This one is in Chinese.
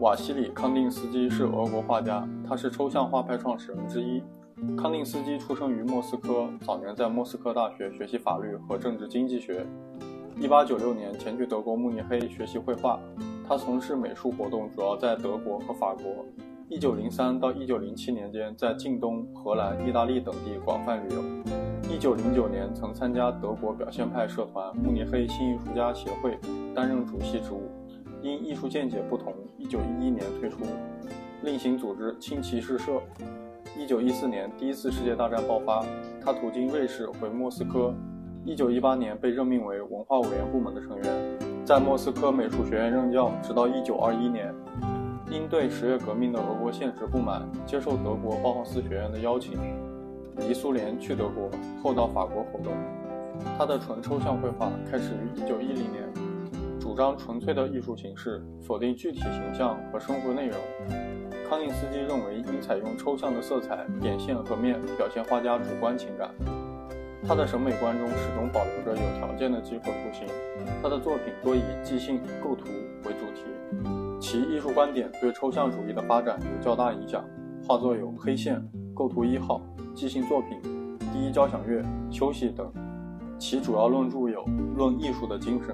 瓦西里·康定斯基是俄国画家，他是抽象画派创始人之一。康定斯基出生于莫斯科，早年在莫斯科大学学习法律和政治经济学。1896年前去德国慕尼黑学习绘画。他从事美术活动主要在德国和法国。1903到1907年间，在近东、荷兰、意大利等地广泛旅游。1909年曾参加德国表现派社团慕尼黑新艺术家协会，担任主席职务。因艺术见解不同，1911年退出，另行组织轻骑士社。1914年，第一次世界大战爆发，他途经瑞士回莫斯科。1918年被任命为文化委员部门的成员，在莫斯科美术学院任教，直到1921年。因对十月革命的俄国现实不满，接受德国包豪斯学院的邀请，离苏联去德国，后到法国活动。他的纯抽象绘画开始于1910年。张纯粹的艺术形式，否定具体形象和生活内容。康定斯基认为，应采用抽象的色彩、点线和面表现画家主观情感。他的审美观中始终保留着有条件的几何图形。他的作品多以即兴构图为主题，其艺术观点对抽象主义的发展有较大影响。画作有《黑线》《构图一号》《即兴作品》《第一交响乐》《休息》等。其主要论著有《论艺术的精神》。